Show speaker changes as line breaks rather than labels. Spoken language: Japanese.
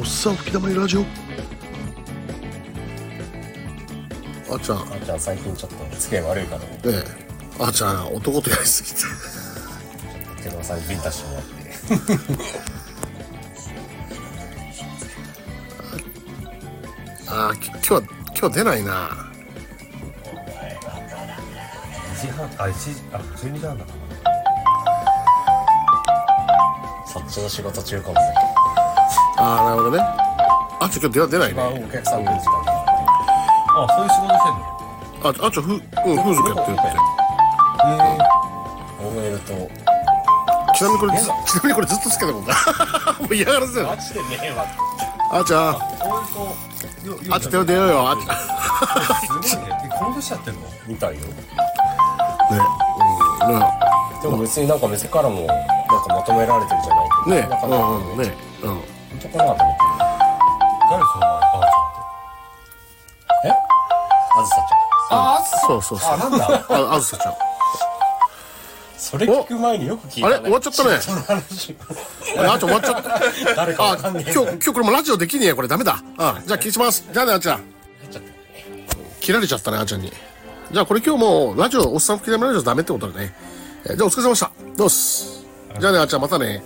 おっさん吹き溜まりラジオ。あっちゃん。
あーちゃん最近ちょっと付き合い悪いからね。
ねえ。あっちゃん男とやりすぎて。
手野さんにビンタしてもらって
ああき今日は今日出ないな。
2時半あ1時あ12時半だ
そっちの仕事中かもね
ああなるほどね。あっちゃん今日出出ない
一番
ね
お客さん来る。時
あそういう仕事してんの？
ああっちゃんふ、うん、風俗やってるって。
へ
大江と。
ちなみにこれずちなみにこれずっとつけたもんか もう嫌がらせだよ
マジでねえわ。
あっちゃんあっちゃん出よう出ようよ。あっちゃん
すごいね。えこの年やってんの？
みたいよ
ね。うん。ね
でも別になんか店からもなんか求められてるじゃない
ね。
なんか
うんうんね
かなと思って
誰その前あ
えあずさちゃん。あ
そうそうそう。
あなん。だ
ああずさちゃん。
それ聞く前によく聞いた、ね、
あれ？終わっちゃったね。あれあっちゃん終わっちゃった。
誰か
あ
わかんねえ
今日今日これもラジオできねえやこれダメだ。あじゃあ消します。じゃあねあっちゃん。切られちゃったねあっちゃんに。じゃあこれ今日もラジオおっさん吹き溜まりラジオダメってことだね。えーじゃあお疲れ様でした。どうっす。じゃあねあっちゃんまたね